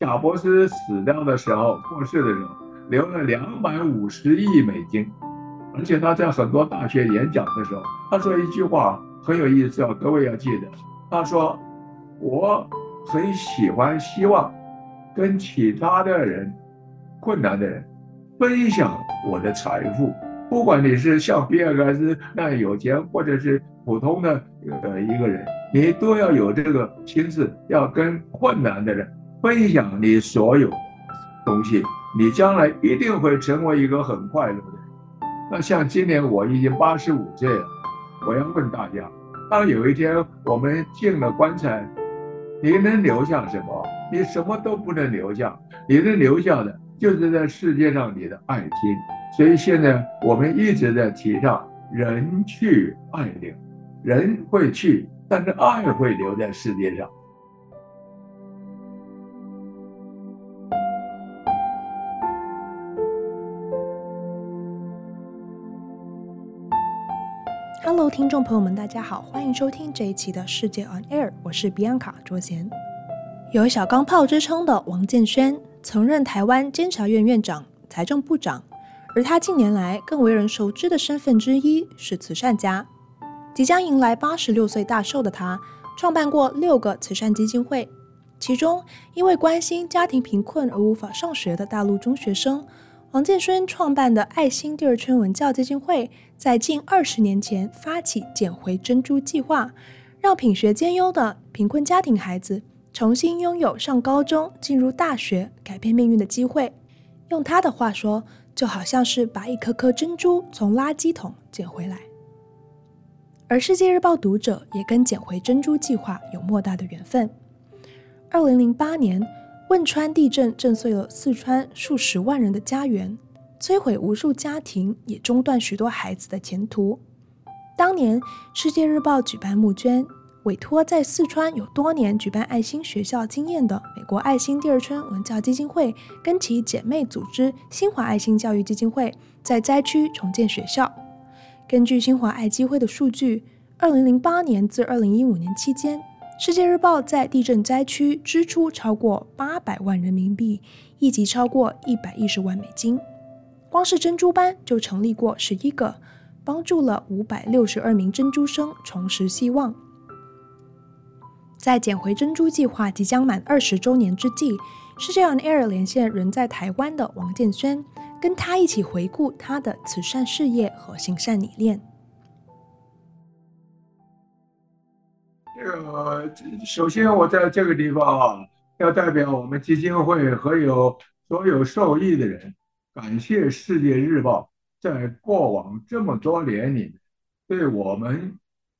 贾伯斯死掉的时候，过世的时候，留了两百五十亿美金。而且他在很多大学演讲的时候，他说一句话很有意思，要各位要记得。他说：“我很喜欢，希望跟其他的人，困难的人，分享我的财富。不管你是像比尔盖茨那样有钱，或者是普通的呃一个人，你都要有这个心思，要跟困难的人。”分享你所有东西，你将来一定会成为一个很快乐的人。那像今年我已经八十五岁了，我要问大家：当有一天我们进了棺材，你能留下什么？你什么都不能留下，你能留下的就是在世界上你的爱心。所以现在我们一直在提倡人去爱留，人会去，但是爱会留在世界上。Hello，听众朋友们，大家好，欢迎收听这一期的世界 On Air，我是比安卡卓贤。有“小钢炮”之称的王建煊，曾任台湾监察院院长、财政部长，而他近年来更为人熟知的身份之一是慈善家。即将迎来八十六岁大寿的他，创办过六个慈善基金会，其中因为关心家庭贫困而无法上学的大陆中学生。王建煊创办的爱心第二圈文教基金会，在近二十年前发起“捡回珍珠”计划，让品学兼优的贫困家庭孩子重新拥有上高中、进入大学、改变命运的机会。用他的话说，就好像是把一颗颗珍珠从垃圾桶捡回来。而《世界日报》读者也跟“捡回珍珠”计划有莫大的缘分。二零零八年，汶川地震震碎了四川数十万人的家园，摧毁无数家庭，也中断许多孩子的前途。当年，《世界日报》举办募捐，委托在四川有多年举办爱心学校经验的美国爱心第二春文教基金会，跟其姐妹组织新华爱心教育基金会，在灾区重建学校。根据新华爱基会的数据，二零零八年至二零一五年期间，世界日报在地震灾区支出超过八百万人民币，以及超过一百一十万美金。光是珍珠班就成立过十一个，帮助了五百六十二名珍珠生重拾希望。在捡回珍珠计划即将满二十周年之际，世界 On Air 连线人在台湾的王建轩，跟他一起回顾他的慈善事业和行善理念。这个首先，我在这个地方啊，要代表我们基金会和有所有受益的人，感谢《世界日报》在过往这么多年里对我们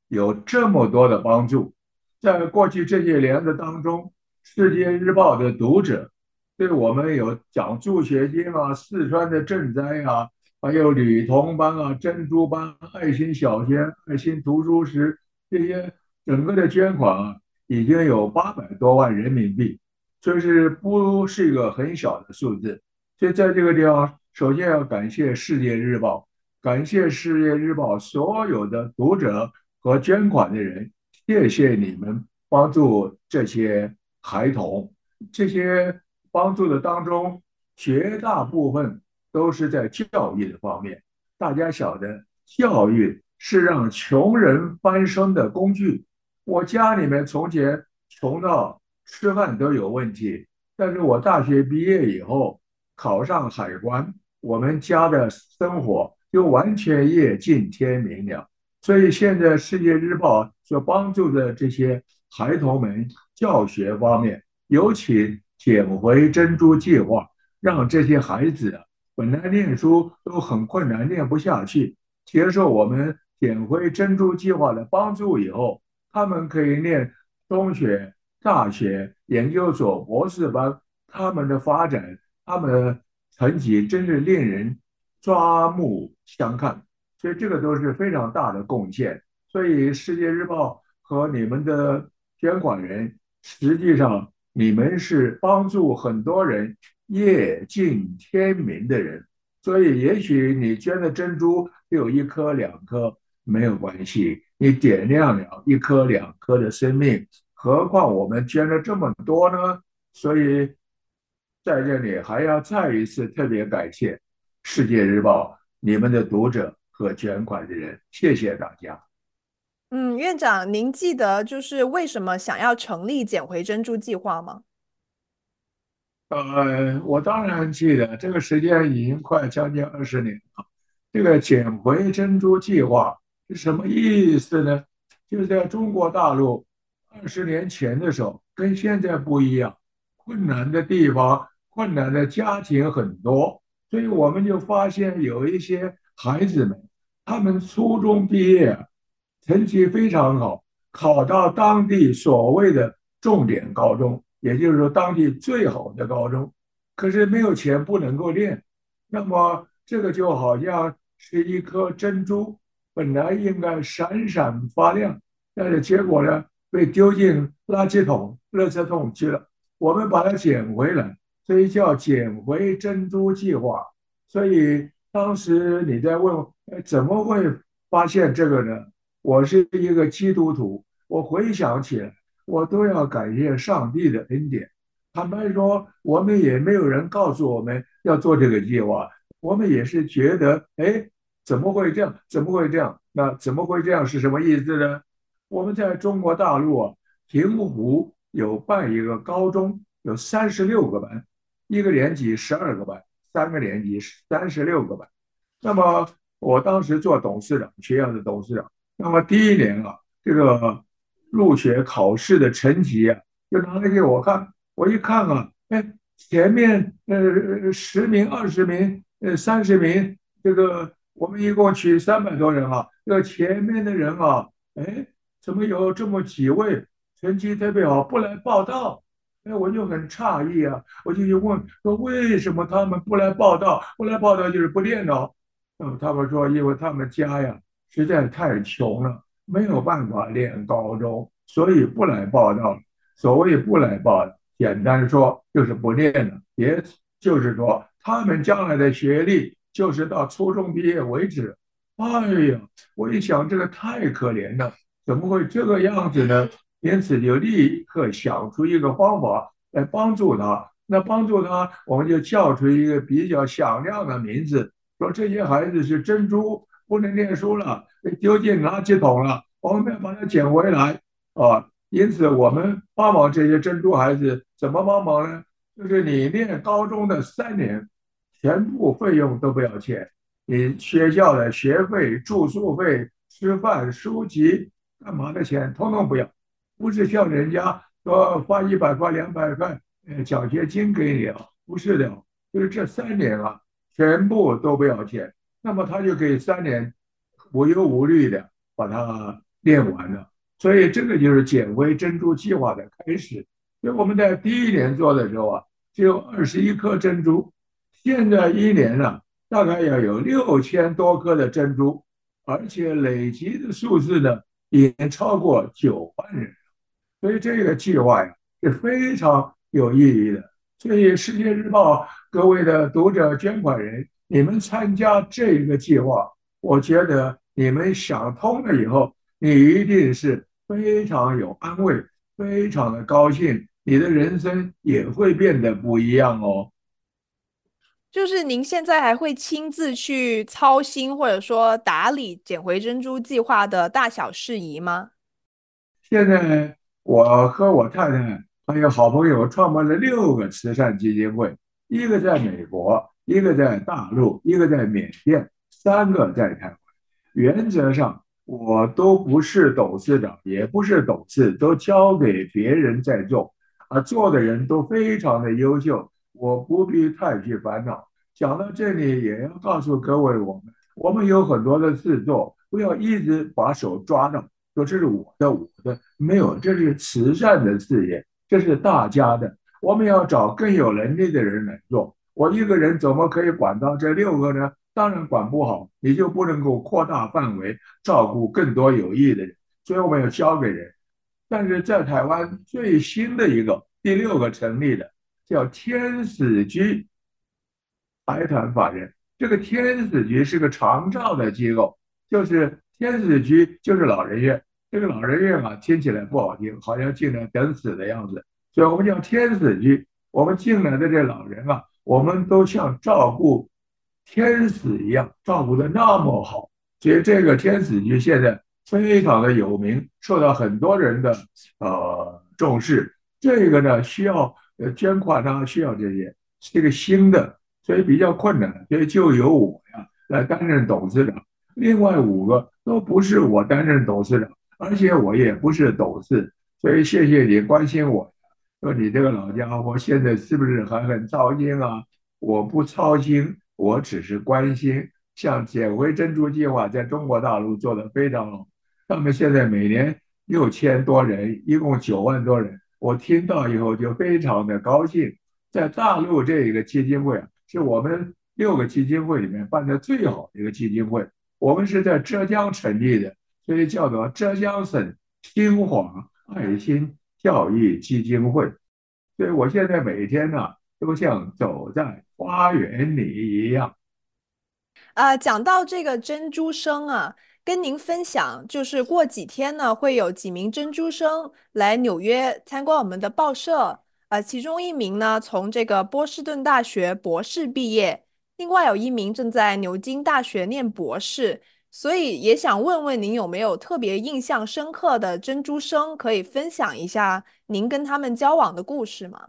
有这么多的帮助。在过去这些年的当中，《世界日报》的读者对我们有奖助学金啊、四川的赈灾啊，还有女童班啊、珍珠班、爱心小学、爱心图书室这些。整个的捐款啊，已经有八百多万人民币，这是不是一个很小的数字？所以在这个地方，首先要感谢《世界日报》，感谢《世界日报》所有的读者和捐款的人，谢谢你们帮助这些孩童。这些帮助的当中，绝大部分都是在教育的方面。大家晓得，教育是让穷人翻身的工具。我家里面从前穷到吃饭都有问题，但是我大学毕业以后考上海关，我们家的生活就完全夜尽天明了。所以现在《世界日报》所帮助的这些孩童们教学方面，尤其捡回珍珠计划，让这些孩子本来念书都很困难，念不下去，接受我们捡回珍珠计划的帮助以后。他们可以念中学、大学、研究所、博士班，他们的发展，他们的成绩真是令人刮目相看，所以这个都是非常大的贡献。所以《世界日报》和你们的捐款人，实际上你们是帮助很多人夜尽天明的人。所以也许你捐的珍珠只有一颗两颗没有关系。你点亮了一颗两颗的生命，何况我们捐了这么多呢？所以在这里还要再一次特别感谢《世界日报》你们的读者和捐款的人，谢谢大家。嗯，院长，您记得就是为什么想要成立捡回珍珠计划吗？呃，我当然记得，这个时间已经快将近二十年了。这个捡回珍珠计划是什么意思呢？就是在中国大陆二十年前的时候，跟现在不一样，困难的地方、困难的家庭很多，所以我们就发现有一些孩子们，他们初中毕业。成绩非常好，考到当地所谓的重点高中，也就是说当地最好的高中，可是没有钱不能够念。那么这个就好像是一颗珍珠，本来应该闪闪发亮，但是结果呢，被丢进垃圾桶、垃圾桶去了。我们把它捡回来，所以叫捡回珍珠计划。所以当时你在问，怎么会发现这个呢？我是一个基督徒，我回想起来，我都要感谢上帝的恩典。坦白说，我们也没有人告诉我们要做这个计划，我们也是觉得，哎，怎么会这样？怎么会这样？那怎么会这样是什么意思呢？我们在中国大陆啊，平湖有办一个高中，有三十六个班，一个年级十二个班，三个年级三十六个班。那么我当时做董事长，学校的董事长。那么第一年啊，这个入学考试的成绩啊，就拿来给我看。我一看啊，哎，前面呃十名、二十名、呃三十名，这个我们一共取三百多人啊。这前面的人啊，哎，怎么有这么几位成绩特别好不来报到？哎，我就很诧异啊，我就去问说为什么他们不来报道？不来报道就是不练了。嗯，他们说因为他们家呀。实在太穷了，没有办法练高中，所以不来报道。所谓不来报的，简单说就是不练了。也就是说，他们将来的学历就是到初中毕业为止。哎呀，我一想，这个太可怜了，怎么会这个样子呢？因此就立刻想出一个方法来帮助他。那帮助他，我们就叫出一个比较响亮的名字，说这些孩子是珍珠。不能念书了，丢进垃圾桶了。我们要把它捡回来啊！因此，我们帮忙这些珍珠孩子怎么帮忙呢？就是你念高中的三年，全部费用都不要钱，你学校的学费、住宿费、吃饭、书籍干嘛的钱，通通不要。不是像人家说发一百块、两百块，呃，奖学金给你啊，不是的，就是这三年啊，全部都不要钱。那么他就可以三年无忧无虑的把它练完了，所以这个就是捡回珍珠计划的开始。所以我们在第一年做的时候啊，只有二十一颗珍珠，现在一年呢，大概要有六千多颗的珍珠，而且累积的数字呢，已经超过九万人。所以这个计划呀是非常有意义的。所以《世界日报》各位的读者捐款人。你们参加这个计划，我觉得你们想通了以后，你一定是非常有安慰，非常的高兴，你的人生也会变得不一样哦。就是您现在还会亲自去操心或者说打理捡回珍珠计划的大小事宜吗？现在我和我太太还有好朋友创办了六个慈善基金会，一个在美国。一个在大陆，一个在缅甸，三个在台湾。原则上，我都不是董事长，也不是董事，都交给别人在做，啊做的人都非常的优秀，我不必太去烦恼。讲到这里，也要告诉各位，我们我们有很多的事做，不要一直把手抓到，说这是我的，我的没有，这是慈善的事业，这是大家的，我们要找更有能力的人来做。我一个人怎么可以管到这六个呢？当然管不好，你就不能够扩大范围，照顾更多有益的人。所以我们要交给人。但是在台湾最新的一个第六个成立的叫天使居财团法人。这个天使局是个长照的机构，就是天使居就是老人院。这个老人院啊听起来不好听，好像进来等死的样子，所以我们叫天使居。我们进来的这老人啊，我们都像照顾天使一样，照顾得那么好。所以这个天使居现在非常的有名，受到很多人的呃重视。这个呢，需要呃捐款啊，需要这些，是个新的，所以比较困难，所以就由我呀来担任董事长。另外五个都不是我担任董事长，而且我也不是董事，所以谢谢你关心我。说你这个老家伙现在是不是还很操心啊？我不操心，我只是关心。像捡回珍珠计划在中国大陆做得非常好，他们现在每年六千多人，一共九万多人。我听到以后就非常的高兴。在大陆这一个基金会啊，是我们六个基金会里面办的最好的一个基金会。我们是在浙江成立的，所以叫做浙江省新华爱心教育基金会。所以我现在每天呢，都像走在花园里一样。啊、讲到这个珍珠生啊，跟您分享，就是过几天呢，会有几名珍珠生来纽约参观我们的报社。呃，其中一名呢，从这个波士顿大学博士毕业，另外有一名正在牛津大学念博士。所以也想问问您，有没有特别印象深刻的珍珠生，可以分享一下您跟他们交往的故事吗？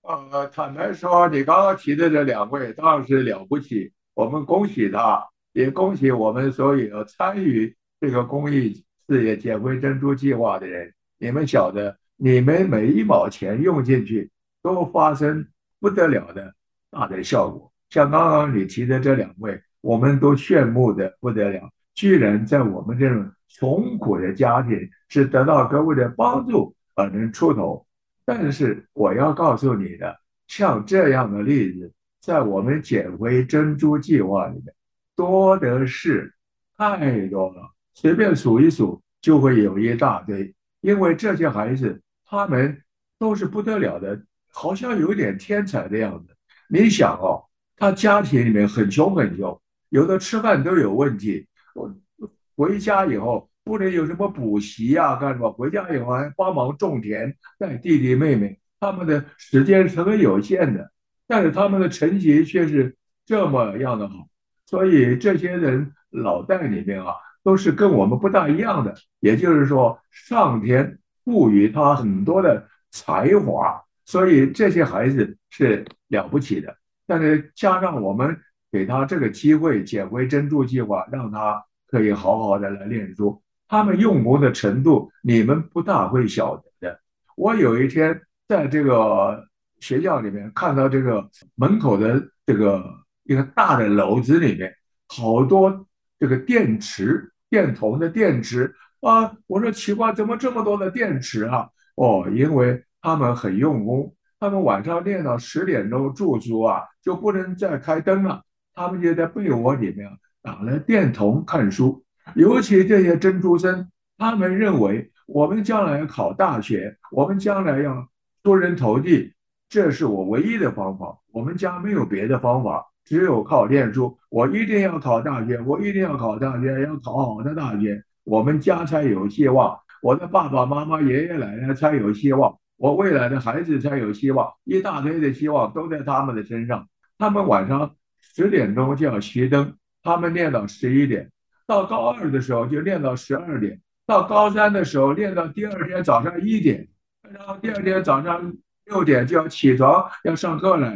呃，坦白说，你刚刚提的这两位当然是了不起。我们恭喜他，也恭喜我们所有参与这个公益事业捡回珍珠计划的人。你们晓得，你们每一毛钱用进去，都发生不得了的大的效果。像刚刚你提的这两位，我们都羡慕的不得了，居然在我们这种穷苦的家庭是得到各位的帮助而能出头。但是我要告诉你的，像这样的例子。在我们捡回珍珠计划里面，多的是，太多了，随便数一数就会有一大堆。因为这些孩子，他们都是不得了的，好像有点天才的样子。你想哦，他家庭里面很穷很穷，有的吃饭都有问题。回家以后不能有什么补习呀，干什么？回家以后还帮忙种田，带弟弟妹妹，他们的时间是很有限的。但是他们的成绩却是这么样的好，所以这些人脑袋里面啊，都是跟我们不大一样的。也就是说，上天赋予他很多的才华，所以这些孩子是了不起的。但是加上我们给他这个机会，捡回珍珠计划，让他可以好好的来念书，他们用功的程度，你们不大会晓得的。我有一天在这个。学校里面看到这个门口的这个一个大的篓子里面，好多这个电池，电筒的电池啊！我说奇怪，怎么这么多的电池啊？哦，因为他们很用功，他们晚上练到十点钟驻足啊，就不能再开灯了，他们就在被窝里面打了电筒看书。尤其这些珍珠生，他们认为我们将来要考大学，我们将来要出人头地。这是我唯一的方法，我们家没有别的方法，只有靠念书。我一定要考大学，我一定要考大学，要考好的大学，我们家才有希望，我的爸爸妈妈、爷爷奶奶才有希望，我未来的孩子才有希望，一大堆的希望都在他们的身上。他们晚上十点钟就要熄灯，他们练到十一点，到高二的时候就练到十二点，到高三的时候练到第二天早上一点，然后第二天早上。六点就要起床，要上课了，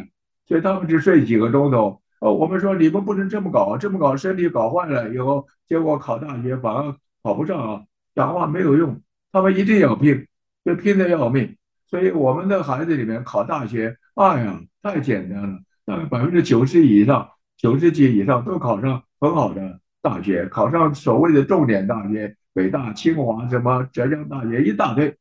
所以他们只睡几个钟头。哦，我们说你们不能这么搞，这么搞身体搞坏了以后，结果考大学反而考不上啊！讲话没有用，他们一定要拼，就拼得要命。所以我们的孩子里面考大学，哎呀，太简单了，大概百分之九十以上、九十几以上都考上很好的大学，考上所谓的重点大学，北大、清华什么浙江大学一大堆。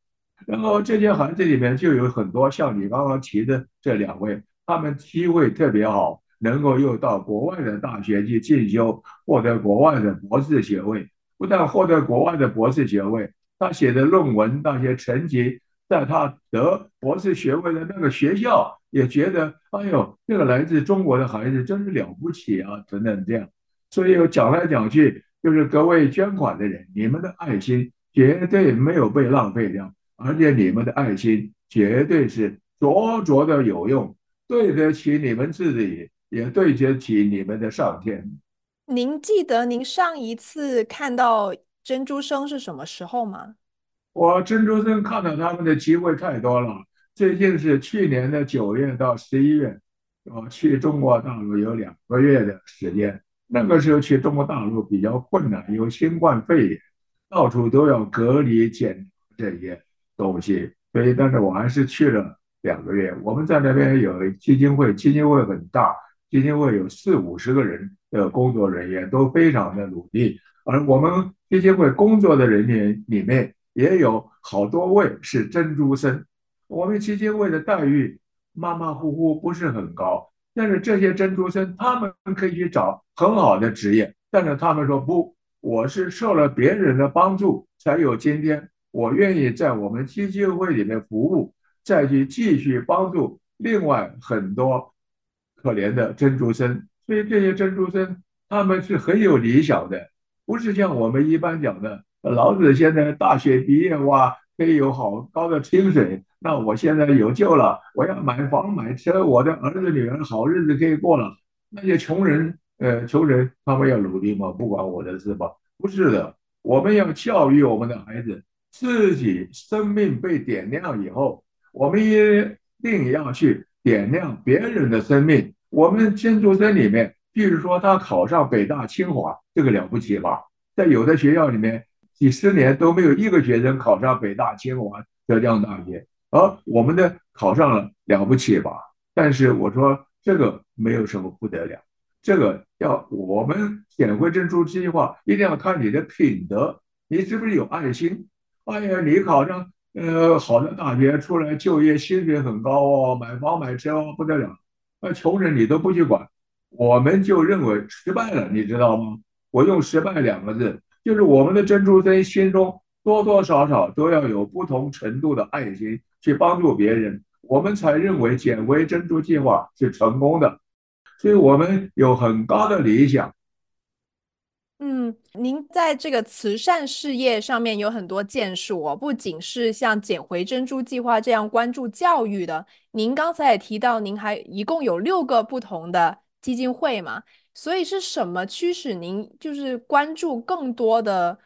然后这些孩子里面就有很多像你刚刚提的这两位，他们机会特别好，能够又到国外的大学去进修，获得国外的博士学位。不但获得国外的博士学位，他写的论文那些成绩，在他得博士学位的那个学校也觉得，哎呦，这个来自中国的孩子真是了不起啊，等等这样。所以讲来讲去，就是各位捐款的人，你们的爱心绝对没有被浪费掉。而且你们的爱心绝对是灼灼的有用，对得起你们自己，也对得起你们的上天。您记得您上一次看到珍珠生是什么时候吗？我珍珠生看到他们的机会太多了。最近是去年的九月到十一月，我去中国大陆有两个月的时间。那个时候去中国大陆比较困难，有新冠肺炎，到处都要隔离检这些东西，所以但是我还是去了两个月。我们在那边有基金会，基金会很大，基金会有四五十个人的工作人员都非常的努力，而我们基金会工作的人员里面也有好多位是珍珠生。我们基金会的待遇马马虎虎，不是很高。但是这些珍珠生，他们可以去找很好的职业，但是他们说不，我是受了别人的帮助才有今天，我愿意在我们基金会里面服务，再去继续帮助另外很多可怜的珍珠生。所以这些珍珠生他们是很有理想的，不是像我们一般讲的，老子现在大学毕业哇。可以有好高的薪水，那我现在有救了，我要买房买车，我的儿子女儿好日子可以过了。那些穷人，呃，穷人他们要努力吗？不管我的事吧？不是的，我们要教育我们的孩子，自己生命被点亮以后，我们一定要去点亮别人的生命。我们珍珠生里面，比如说他考上北大清华，这个了不起吧？在有的学校里面。几十年都没有一个学生考上北大、清华、浙江大学，而我们的考上了，了不起吧？但是我说这个没有什么不得了，这个要我们显微珍珠计划一定要看你的品德，你是不是有爱心？哎呀，你考上呃好的大学出来就业，薪水很高哦，买房买车哦，不得了。那穷人你都不去管，我们就认为失败了，你知道吗？我用失败两个字。就是我们的珍珠在心中多多少少都要有不同程度的爱心去帮助别人，我们才认为犍为珍珠计划是成功的。所以我们有很高的理想。嗯，您在这个慈善事业上面有很多建树哦，不仅是像捡回珍珠计划这样关注教育的，您刚才也提到，您还一共有六个不同的基金会嘛？所以是什么驱使您就是关注更多的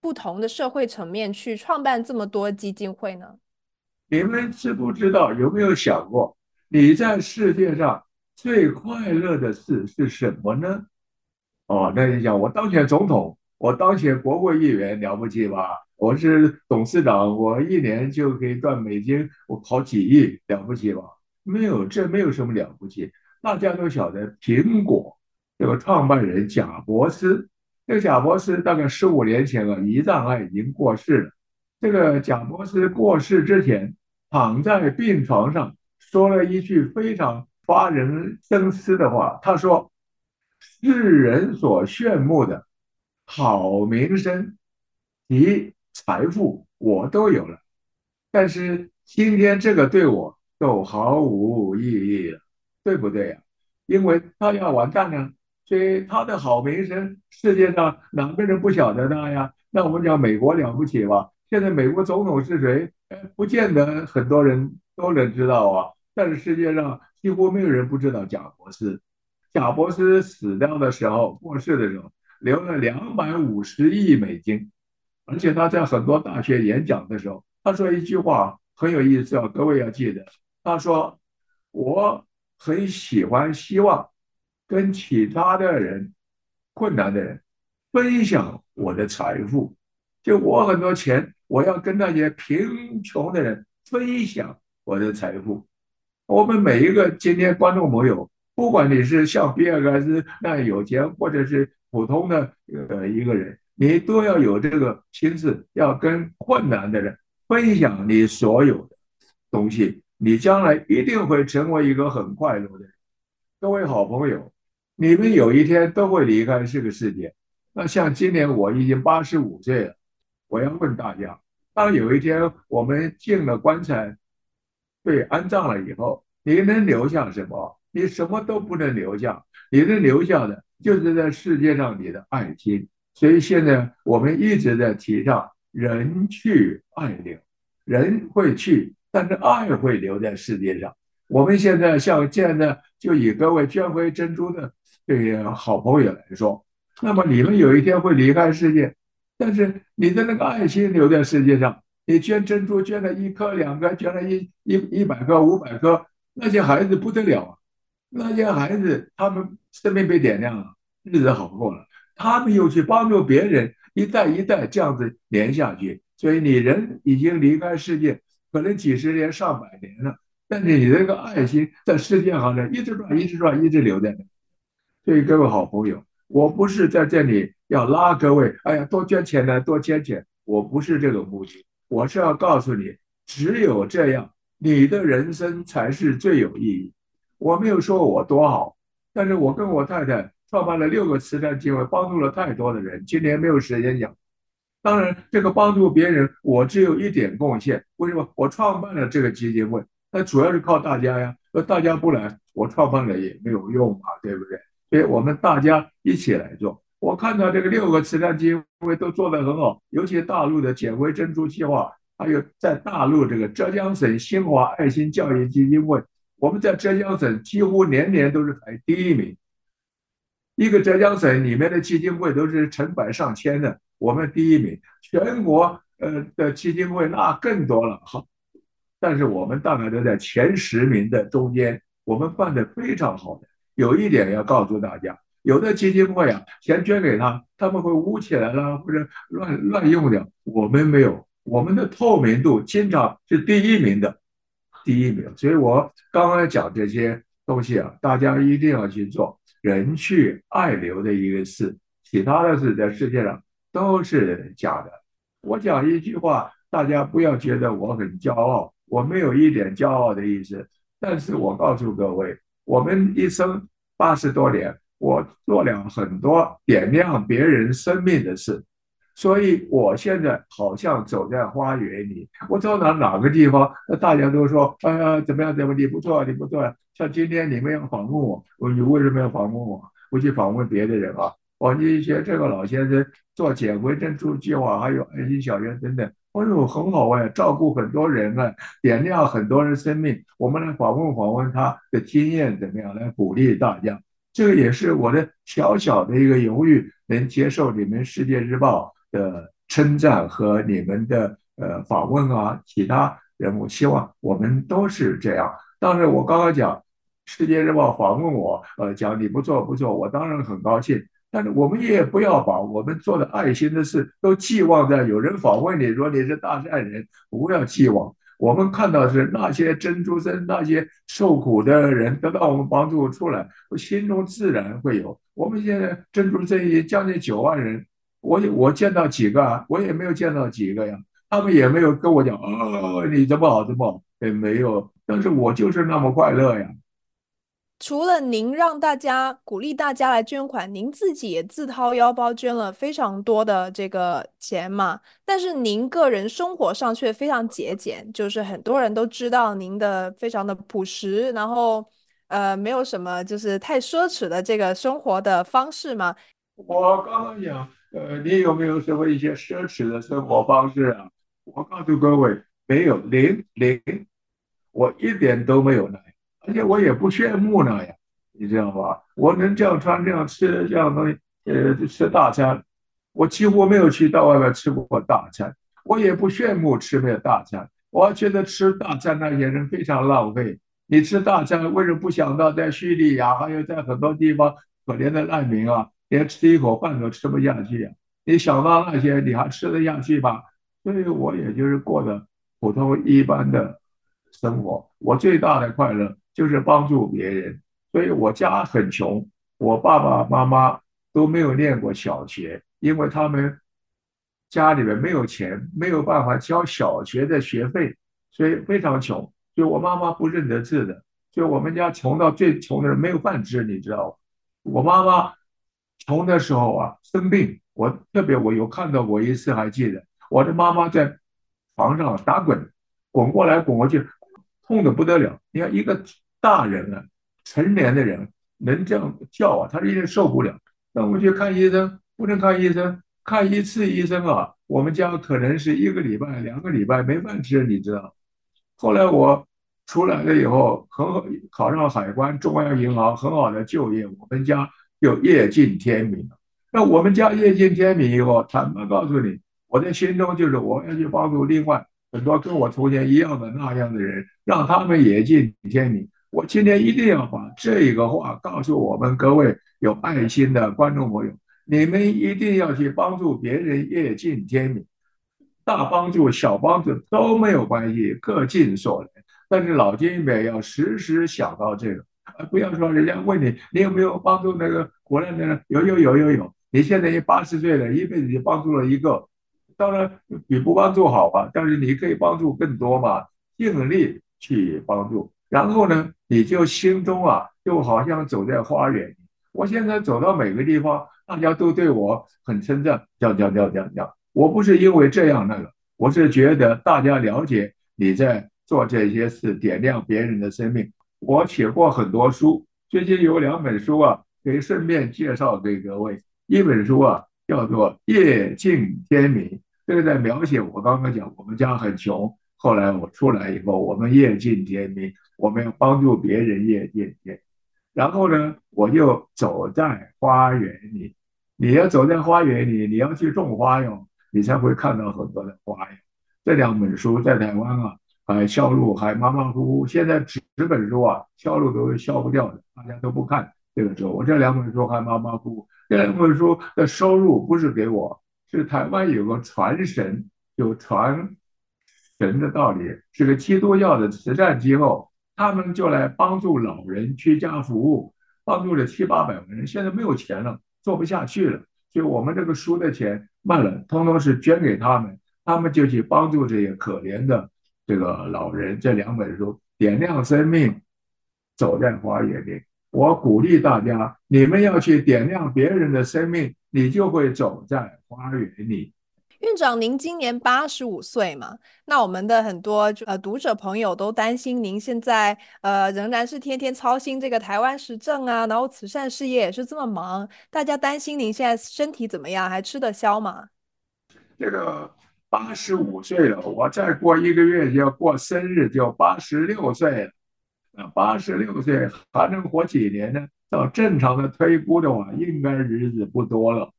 不同的社会层面，去创办这么多基金会呢？你们知不知道，有没有想过，你在世界上最快乐的事是什么呢？哦，那你想我当选总统，我当选国会议员，了不起吧？我是董事长，我一年就可以赚美金，我好几亿，了不起吧？没有，这没有什么了不起。大家都晓得苹果。这个创办人贾伯斯，这个贾伯斯大概十五年前啊，胰脏癌已经过世了。这个贾伯斯过世之前，躺在病床上说了一句非常发人深思的话。他说：“世人所羡慕的好名声及财富，我都有了，但是今天这个对我都毫无意义了，对不对呀？因为他要完蛋了。”所以他的好名声，世界上哪个人不晓得他呀？那我们讲美国了不起吧？现在美国总统是谁？不见得很多人都能知道啊。但是世界上几乎没有人不知道贾伯斯。贾伯斯死掉的时候，过世的时候，留了两百五十亿美金。而且他在很多大学演讲的时候，他说一句话很有意思啊，各位要记得。他说：“我很喜欢，希望。”跟其他的人，困难的人分享我的财富，就我很多钱，我要跟那些贫穷的人分享我的财富。我们每一个今天观众朋友，不管你是像比尔盖茨那样有钱，或者是普通的呃一个人，你都要有这个心思，要跟困难的人分享你所有的东西，你将来一定会成为一个很快乐的人。各位好朋友。你们有一天都会离开这个世界。那像今年我已经八十五岁了，我要问大家：当有一天我们进了棺材，被安葬了以后，你能留下什么？你什么都不能留下，你能留下的就是在世界上你的爱心。所以现在我们一直在提倡“人去爱留”，人会去，但是爱会留在世界上。我们现在像现在就以各位捐回珍珠的这些好朋友来说，那么你们有一天会离开世界，但是你的那个爱心留在世界上。你捐珍珠捐了一颗两颗，捐了一一一百颗五百颗，那些孩子不得了啊！那些孩子他们生命被点亮了，日子好过了，他们又去帮助别人，一代一代这样子连下去。所以你人已经离开世界，可能几十年上百年了，但是你这个爱心在世界上呢，一直转一直转一直留在那。所以各位好朋友，我不是在这里要拉各位，哎呀，多捐钱呢，多捐钱，我不是这个目的。我是要告诉你，只有这样，你的人生才是最有意义。我没有说我多好，但是我跟我太太创办了六个慈善机会，帮助了太多的人。今年没有时间讲。当然，这个帮助别人，我只有一点贡献。为什么？我创办了这个基金会，那主要是靠大家呀。那大家不来，我创办了也没有用嘛，对不对？所以我们大家一起来做。我看到这个六个慈善基金会都做得很好，尤其大陆的捡回珍珠计划，还有在大陆这个浙江省新华爱心教育基金会，我们在浙江省几乎年年都是排第一名。一个浙江省里面的基金会都是成百上千的，我们第一名。全国呃的基金会那更多了，好，但是我们大概都在前十名的中间，我们办得非常好的。有一点要告诉大家。有的基金会啊，钱捐给他，他们会捂起来了，或者乱乱用掉。我们没有，我们的透明度经常是第一名的，第一名。所以我刚刚讲这些东西啊，大家一定要去做，人去爱留的一个事，其他的事在世界上都是假的。我讲一句话，大家不要觉得我很骄傲，我没有一点骄傲的意思。但是我告诉各位，我们一生八十多年。我做了很多点亮别人生命的事，所以我现在好像走在花园里。我走到哪个地方，大家都说：“哎呀，怎么样？怎么？你不错，你不错。”像今天你们要访问我，我你为什么要访问我？不去访问别的人啊？我一些这个老先生做捡回珍珠计划，还有爱心小学等等，我说很好哎，照顾很多人啊，点亮很多人生命。我们来访问访问他的经验怎么样，来鼓励大家。这个也是我的小小的一个荣誉，能接受你们《世界日报》的称赞和你们的呃访问啊，其他人物，希望我们都是这样。当然，我刚刚讲《世界日报》访问我，呃，讲你不错不错，我当然很高兴。但是我们也不要把我们做的爱心的事都寄望在有人访问你说你是大善人，不要寄望。我们看到是那些珍珠生，那些受苦的人得到我们帮助出来，我心中自然会有。我们现在珍珠生意将近九万人，我我见到几个啊？我也没有见到几个呀，他们也没有跟我讲哦，你这么好，这么好，也没有。但是我就是那么快乐呀。除了您让大家鼓励大家来捐款，您自己也自掏腰包捐了非常多的这个钱嘛。但是您个人生活上却非常节俭，就是很多人都知道您的非常的朴实，然后呃没有什么就是太奢侈的这个生活的方式嘛。我刚刚讲，呃，你有没有什么一些奢侈的生活方式啊？我告诉各位，没有，零零，我一点都没有呢。而且我也不羡慕那样，你知道吧？我能这样穿、这样吃、这样东西，呃，吃大餐，我几乎没有去到外面吃过大餐。我也不羡慕吃没有大餐，我还觉得吃大餐那些人非常浪费。你吃大餐，为什么不想到在叙利亚，还有在很多地方可怜的难民啊，连吃一口饭都吃不下去啊？你想到那些，你还吃得下去吗？所以我也就是过的普通一般的生活。我最大的快乐。就是帮助别人，所以我家很穷，我爸爸妈妈都没有念过小学，因为他们家里面没有钱，没有办法交小学的学费，所以非常穷。就我妈妈不认得字的，所以我们家穷到最穷的人没有饭吃，你知道吗？我妈妈穷的时候啊，生病，我特别我有看到过一次，还记得我的妈妈在床上打滚，滚过来滚过去，痛得不得了。你看一个。大人啊，成年的人能这样叫啊，他是一定受不了。那我们去看医生，不能看医生，看一次医生啊，我们家可能是一个礼拜、两个礼拜没饭吃，你知道？后来我出来了以后，很好考上海关、中央银行，很好的就业，我们家就夜尽天明。那我们家夜尽天明以后，坦白告诉你，我的心中就是我要去帮助另外很多跟我从前一样的那样的人，让他们也尽天明。我今天一定要把这个话告诉我们各位有爱心的观众朋友，你们一定要去帮助别人，业尽天明，大帮助、小帮助都没有关系，各尽所能。但是老金也要时时想到这个，不要说人家问你，你有没有帮助那个国内的人？有有有有有。你现在也八十岁了，一辈子就帮助了一个，当然比不帮助好吧，但是你可以帮助更多嘛，尽力去帮助。然后呢，你就心中啊，就好像走在花园。我现在走到每个地方，大家都对我很称赞，讲讲讲讲讲。我不是因为这样那个，我是觉得大家了解你在做这些事，点亮别人的生命。我写过很多书，最近有两本书啊，可以顺便介绍给各位。一本书啊，叫做《夜尽天明》，这个在描写我刚刚讲，我们家很穷。后来我出来以后，我们夜尽天明，我们要帮助别人也也也。然后呢，我就走在花园里。你要走在花园里，你要去种花哟，你才会看到很多的花哟。这两本书在台湾啊，还销路还马马虎虎。现在纸本书啊，销路都销不掉的，大家都不看这个书。我这两本书还马马虎虎。这两本书的收入不是给我，是台湾有个传神，有传。神的道理是个基督教的慈善机构，他们就来帮助老人居家服务，帮助了七八百个人，现在没有钱了，做不下去了，所以我们这个书的钱卖了，通通是捐给他们，他们就去帮助这些可怜的这个老人。这两本书点亮生命，走在花园里，我鼓励大家，你们要去点亮别人的生命，你就会走在花园里。院长，您今年八十五岁嘛？那我们的很多呃读者朋友都担心您现在呃仍然是天天操心这个台湾时政啊，然后慈善事业也是这么忙，大家担心您现在身体怎么样，还吃得消吗？这个八十五岁了，我再过一个月就要过生日，就八十六岁了。那八十六岁还能活几年呢？照正常的推估的话，应该日子不多了。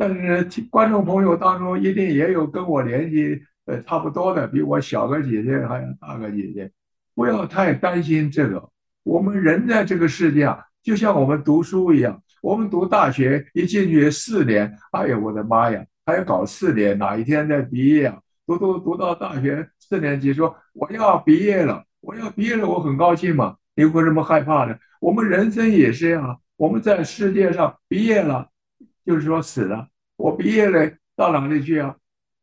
但是观众朋友当中一定也有跟我年纪呃差不多的，比我小个姐姐还要大个姐姐，不要太担心这个。我们人在这个世界啊，就像我们读书一样，我们读大学一进去四年，哎呀我的妈呀，还要搞四年，哪一天再毕业啊？读读读到大学四年级，说我要毕业了，我要毕业了，我很高兴嘛，你为什么害怕呢？我们人生也是这样，我们在世界上毕业了。就是说死了，我毕业了，到哪里去啊？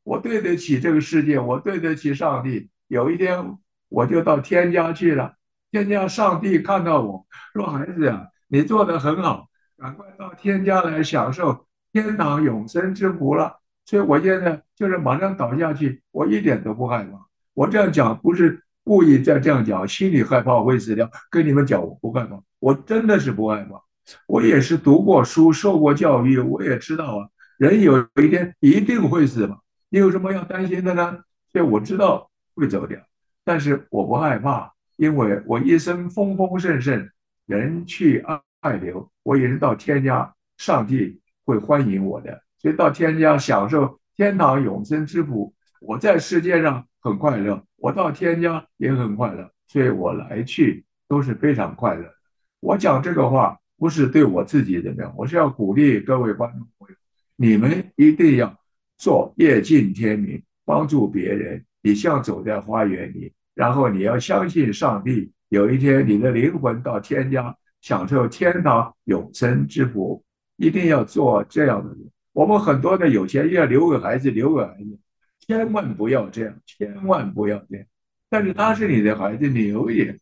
我对得起这个世界，我对得起上帝。有一天我就到天家去了，天家上帝看到我说：“孩子啊，你做得很好，赶快到天家来享受天堂永生之福了。”所以我现在就是马上倒下去，我一点都不害怕。我这样讲不是故意在这样讲，心里害怕会死掉。跟你们讲，我不害怕，我真的是不害怕。我也是读过书、受过教育，我也知道啊，人有一天一定会死嘛。你有什么要担心的呢？所以我知道会走掉，但是我不害怕，因为我一生风风盛盛，人去爱留，我也是到天家，上帝会欢迎我的，所以到天家享受天堂永生之福。我在世界上很快乐，我到天家也很快乐，所以我来去都是非常快乐的。我讲这个话。不是对我自己怎么样，我是要鼓励各位观众朋友，你们一定要做夜尽天明，帮助别人。你像走在花园里，然后你要相信上帝，有一天你的灵魂到天家享受天堂永生之福，一定要做这样的人。我们很多的有钱要留给孩子，留给孩子，千万不要这样，千万不要这样。但是他是你的孩子，你留一点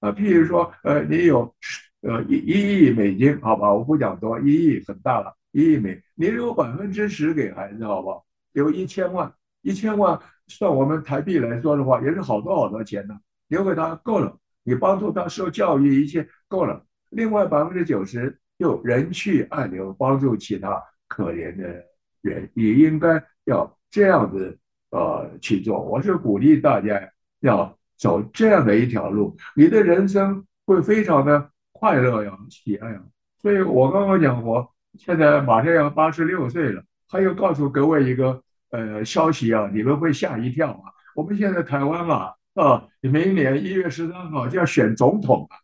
啊，譬如说，呃，你有。呃，一一亿美金，好吧，我不讲多，一亿很大了，一亿美，你留百分之十给孩子，好不好？留一千万，一千万算我们台币来说的话，也是好多好多钱呢，留给他够了，你帮助他受教育，一切够了。另外百分之九十就人去爱流，帮助其他可怜的人，你应该要这样子呃去做。我是鼓励大家要走这样的一条路，你的人生会非常的快乐呀、喜爱呀。所以我刚刚讲，我现在马上要八十六岁了，还要告诉各位一个呃消息啊，你们会吓一跳啊。我们现在台湾啊啊，明年一月十三号就要选总统啊，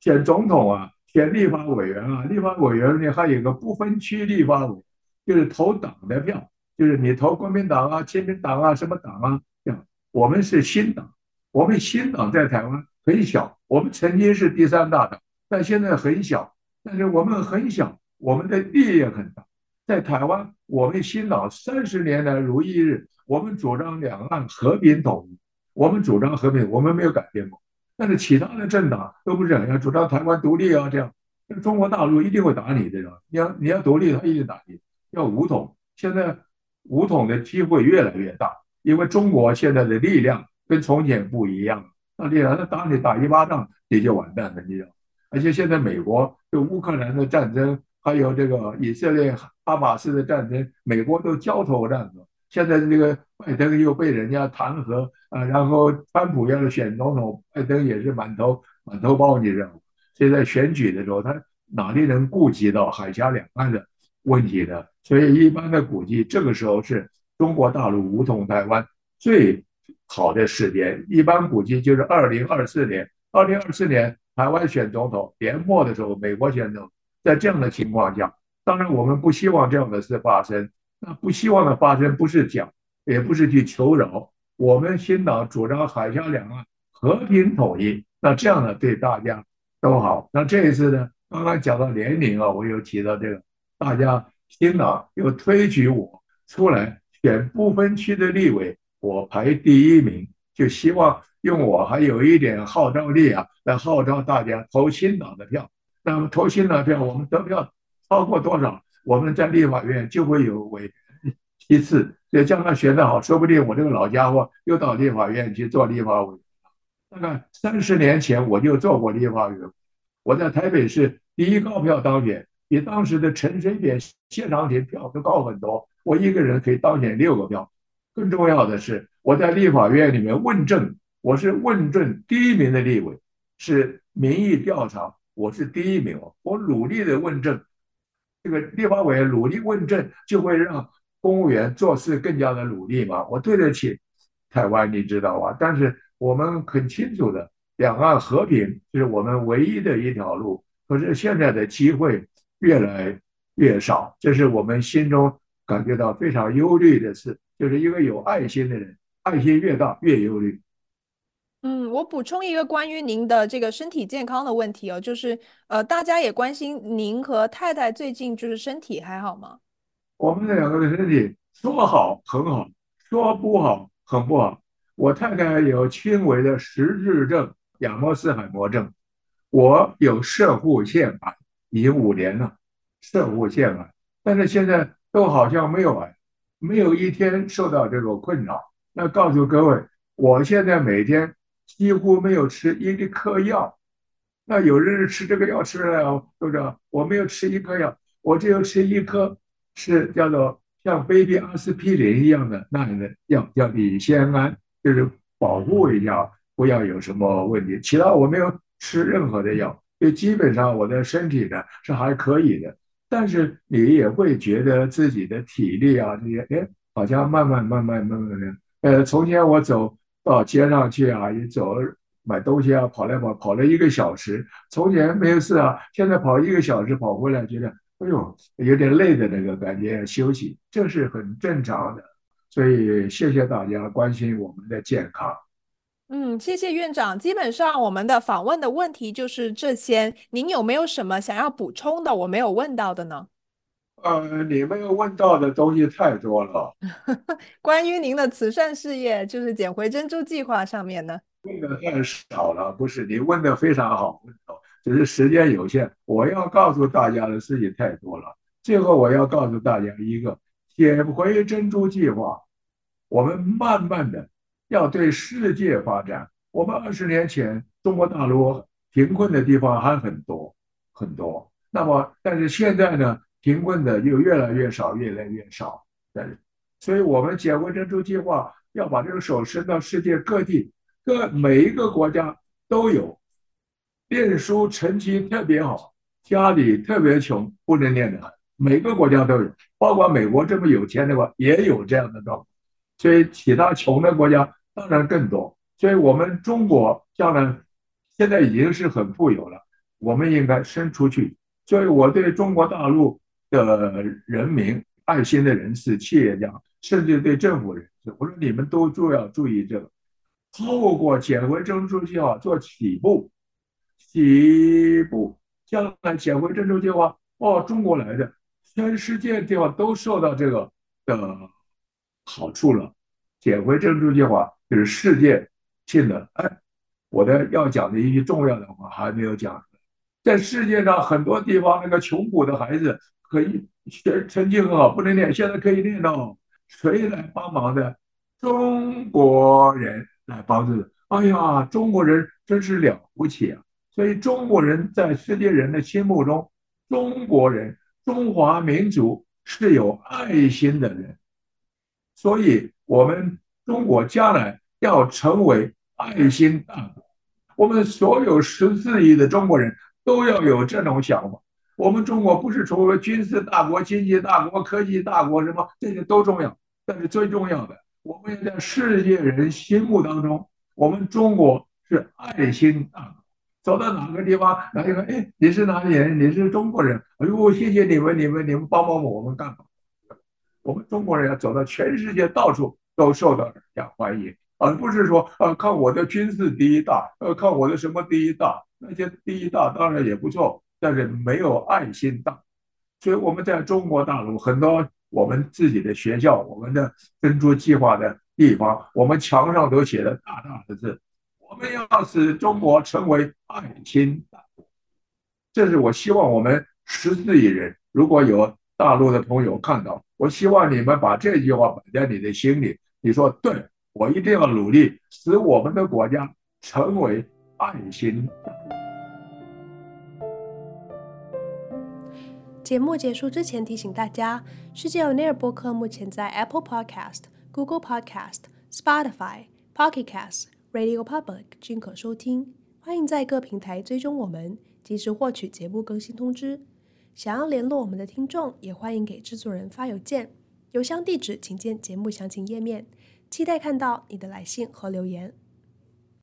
选总统啊，选立法委员啊，立法委员呢还有个不分区立法委，就是投党的票，就是你投国民党啊、亲民党啊、什么党啊这样。我们是新党，我们新党在台湾很小，我们曾经是第三大党，但现在很小。但是我们很小，我们的力也很大。在台湾，我们新党三十年来如一日，我们主张两岸和平统一，我们主张和平，我们没有改变过。但是其他的政党都不是这样，主张台湾独立啊，这样，中国大陆一定会打你的，你要你要独立，他一定打你。要武统，现在武统的机会越来越大，因为中国现在的力量跟从前不一样，那力量他打你打一巴掌，你就完蛋了，你知道。而且现在美国对乌克兰的战争，还有这个以色列哈马斯的战争，美国都焦头烂额。现在这个拜登又被人家弹劾啊，然后川普要是选总统，拜登也是满头满头包，你知道吗？所以在选举的时候，他哪里能顾及到海峡两岸的问题呢？所以一般的估计，这个时候是中国大陆武统台湾最好的时间。一般估计就是二零二四年，二零二四年。台湾选总统，年末的时候，美国选总统，在这样的情况下，当然我们不希望这样的事发生。那不希望的发生，不是讲，也不是去求饶。我们新党主张海峡两岸和平统一，那这样呢，对大家都好。那这一次呢，刚刚讲到年龄啊，我又提到这个，大家新党又推举我出来选不分区的立委，我排第一名，就希望。用我还有一点号召力啊，来号召大家投新党的票。那么投新党票，我们得票超过多少，我们在立法院就会有委员批次。所以将来选得好，说不定我这个老家伙又到立法院去做立法委员。大概三十年前我就做过立法委员，我在台北市第一高票当选，比当时的陈水扁、谢长廷票都高很多。我一个人可以当选六个票。更重要的是，我在立法院里面问政。我是问政第一名的立委，是民意调查，我是第一名。我努力的问政，这个立法委员努力问政，就会让公务员做事更加的努力嘛。我对得起台湾，你知道吧？但是我们很清楚的，两岸和平是我们唯一的一条路。可是现在的机会越来越少，这是我们心中感觉到非常忧虑的事。就是一个有爱心的人，爱心越大越忧虑。嗯，我补充一个关于您的这个身体健康的问题哦，就是呃，大家也关心您和太太最近就是身体还好吗？我们两个的身体说好很好，说不好很不好。我太太有轻微的实质症，亚莫斯海默症，我有射护腺癌，已经五年了，射护腺癌，但是现在都好像没有癌，没有一天受到这个困扰。那告诉各位，我现在每天。几乎没有吃一颗药，那有人是吃这个药吃了，是不是？我没有吃一颗药，我只有吃一颗，是叫做像 baby 阿司匹林一样的那样的药，叫乙酰胺，就是保护一下，不要有什么问题。其他我没有吃任何的药，就基本上我的身体呢是还可以的。但是你也会觉得自己的体力啊，这些哎，好像慢慢慢慢慢慢的，呃，从前我走。到街上去啊，一走买东西啊，跑来跑跑了一个小时。从前没有事啊，现在跑一个小时跑回来，觉得哎呦有点累的那个感觉，休息这是很正常的。所以谢谢大家关心我们的健康。嗯，谢谢院长。基本上我们的访问的问题就是这些。您有没有什么想要补充的？我没有问到的呢？呃，你没有问到的东西太多了。关于您的慈善事业，就是捡回珍珠计划上面呢？问的太少了，不是，你问的非常好，只是时间有限。我要告诉大家的事情太多了。最后我要告诉大家一个捡回珍珠计划，我们慢慢的要对世界发展。我们二十年前中国大陆贫困的地方还很多很多，那么但是现在呢？贫困的就越来越少，越来越少。对，所以我们捡回珍珠计划要把这个手伸到世界各地，各每一个国家都有，念书成绩特别好，家里特别穷，不能念的，每个国家都有，包括美国这么有钱的话，也有这样的状况。所以其他穷的国家当然更多。所以我们中国将来现在已经是很富有了，我们应该伸出去。所以我对中国大陆的人民、爱心的人士、企业家，甚至对政府人士，我说你们都都要注意这个。透过犍为珍珠计划做起步，起步将来犍为珍珠计划哦，中国来的，全世界地方都受到这个的好处了。犍为珍珠计划就是世界性的。哎，我的要讲的一句重要的话还没有讲，在世界上很多地方那个穷苦的孩子可以学成绩很好，不能念，现在可以念到，谁来帮忙的？中国人。来帮助的，哎呀，中国人真是了不起啊！所以中国人在世界人的心目中，中国人、中华民族是有爱心的人，所以我们中国将来要成为爱心大国。我们所有十四亿的中国人都要有这种想法。我们中国不是成为军事大国、经济大国、科技大国，什么这些都重要，但是最重要的。我们在世界人心目当中，我们中国是爱心大国。走到哪个地方，哪一个哎，你是哪里人？你是中国人。哎呦，谢谢你们，你们你们帮帮我，我们干嘛？我们中国人要走到全世界，到处都受到人家欢迎，而不是说呃，看我的军事第一大，呃，看我的什么第一大。那些第一大当然也不错，但是没有爱心大。所以我们在中国大陆很多。我们自己的学校，我们的珍珠计划的地方，我们墙上都写的大大的字：我们要使中国成为爱心大国。这是我希望我们十四亿人，如果有大陆的朋友看到，我希望你们把这句话摆在你的心里。你说对，我一定要努力，使我们的国家成为爱心。节目结束之前，提醒大家，世界有 near 播客目前在 Apple Podcast、Google Podcast、Spotify、Pocket Cast、Radio Public 均可收听。欢迎在各平台追踪我们，及时获取节目更新通知。想要联络我们的听众，也欢迎给制作人发邮件，邮箱地址请见节目详情页面。期待看到你的来信和留言。